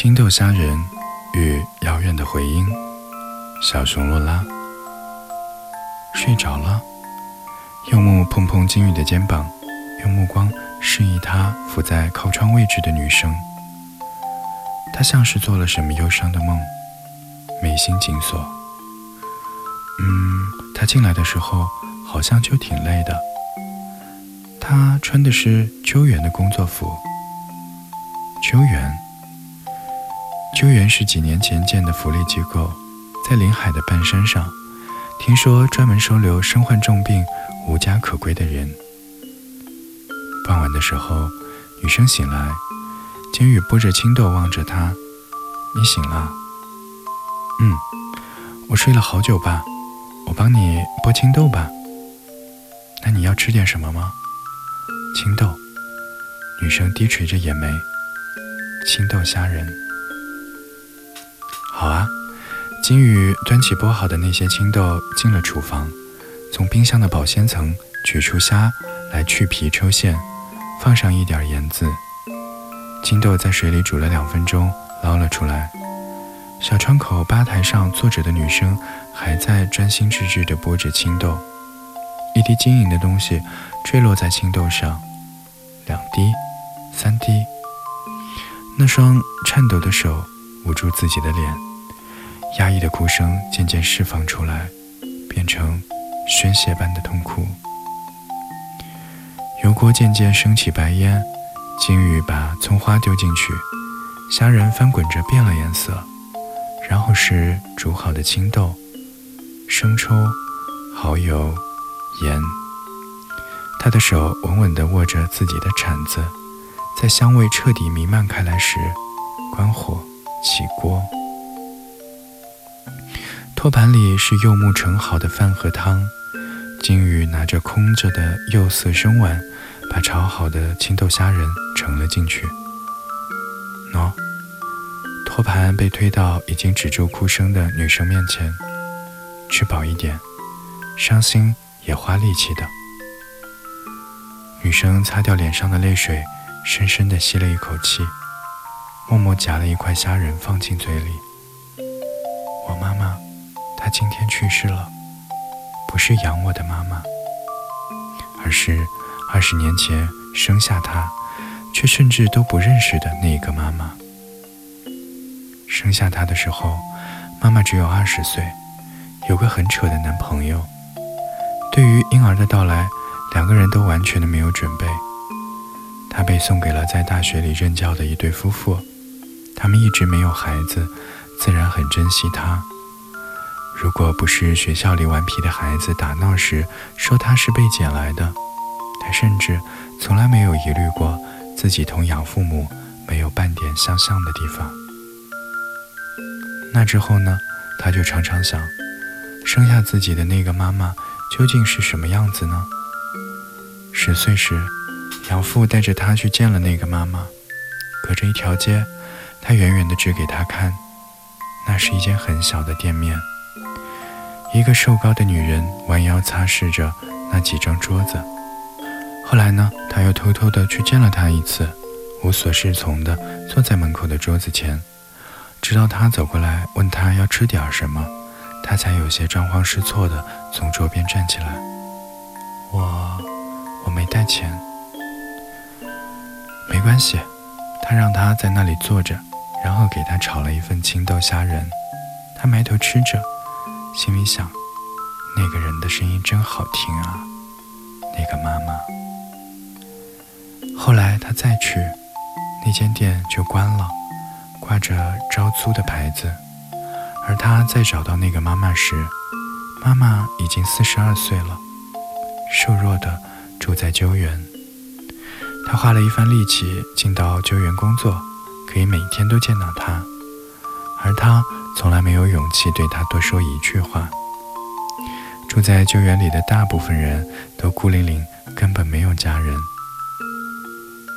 青豆虾仁与遥远的回音。小熊洛拉睡着了，柚木碰碰金鱼的肩膀，用目光示意他伏在靠窗位置的女生。他像是做了什么忧伤的梦，眉心紧锁。嗯，他进来的时候好像就挺累的。他穿的是秋园的工作服。秋园，救援是几年前建的福利机构，在临海的半山上。听说专门收留身患重病、无家可归的人。傍晚的时候，女生醒来。金宇剥着青豆望着她：“你醒了？”“嗯，我睡了好久吧。我帮你剥青豆吧。那你要吃点什么吗？”“青豆。”女生低垂着眼眉。“青豆虾仁。”“好啊。”金宇端起剥好的那些青豆，进了厨房，从冰箱的保鲜层取出虾来去皮抽馅，放上一点盐渍。青豆在水里煮了两分钟，捞了出来。小窗口吧台上坐着的女生还在专心致志地剥着青豆，一滴晶莹的东西坠落在青豆上，两滴，三滴。那双颤抖的手捂住自己的脸，压抑的哭声渐渐释放出来，变成宣泄般的痛哭。油锅渐渐升起白烟。金鱼把葱花丢进去，虾仁翻滚着变了颜色，然后是煮好的青豆、生抽、蚝油、盐。他的手稳稳地握着自己的铲子，在香味彻底弥漫开来时，关火起锅。托盘里是柚木盛好的饭和汤，金鱼拿着空着的釉色生碗。把炒好的青豆虾仁盛了进去。喏，托盘被推到已经止住哭声的女生面前。吃饱一点，伤心也花力气的。女生擦掉脸上的泪水，深深地吸了一口气，默默夹了一块虾仁放进嘴里。我妈妈，她今天去世了，不是养我的妈妈，而是……二十年前生下他，却甚至都不认识的那一个妈妈。生下他的时候，妈妈只有二十岁，有个很扯的男朋友。对于婴儿的到来，两个人都完全的没有准备。他被送给了在大学里任教的一对夫妇，他们一直没有孩子，自然很珍惜他。如果不是学校里顽皮的孩子打闹时说他是被捡来的。他甚至从来没有疑虑过自己同养父母没有半点相像的地方。那之后呢？他就常常想，生下自己的那个妈妈究竟是什么样子呢？十岁时，养父带着他去见了那个妈妈，隔着一条街，他远远地指给他看，那是一间很小的店面，一个瘦高的女人弯腰擦拭着那几张桌子。后来呢，他又偷偷的去见了他一次，无所适从的坐在门口的桌子前，直到他走过来问他要吃点什么，他才有些张慌失措的从桌边站起来。我，我没带钱。没关系，他让他在那里坐着，然后给他炒了一份青豆虾仁，他埋头吃着，心里想，那个人的声音真好听啊，那个妈妈。后来他再去，那间店就关了，挂着招租的牌子。而他再找到那个妈妈时，妈妈已经四十二岁了，瘦弱的住在纠园。他花了一番力气进到纠园工作，可以每天都见到她，而他从来没有勇气对她多说一句话。住在纠园里的大部分人都孤零零，根本没有家人。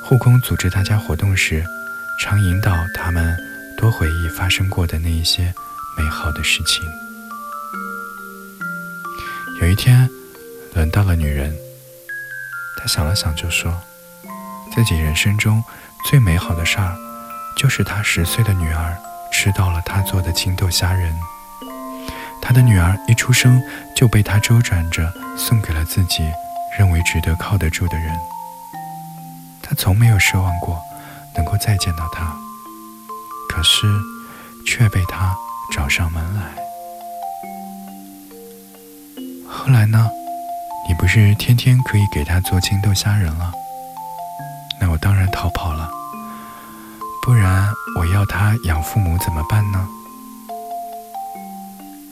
护工组织大家活动时，常引导他们多回忆发生过的那一些美好的事情。有一天，轮到了女人，她想了想，就说：“自己人生中最美好的事儿，就是她十岁的女儿吃到了他做的青豆虾仁。他的女儿一出生就被他周转着送给了自己认为值得靠得住的人。他从没有奢望过能够再见到他，可是却被他找上门来。后来呢？你不是天天可以给他做青豆虾仁了？那我当然逃跑了。要他养父母怎么办呢？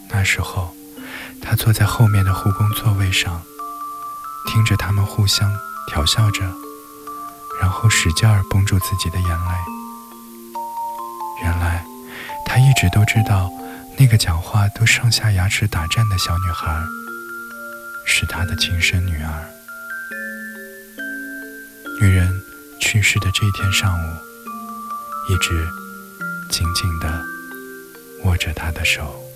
那时候，他坐在后面的护工座位上，听着他们互相调笑着，然后使劲儿绷住自己的眼泪。原来，他一直都知道，那个讲话都上下牙齿打颤的小女孩，是他的亲生女儿。女人去世的这天上午。一直紧紧地握着他的手。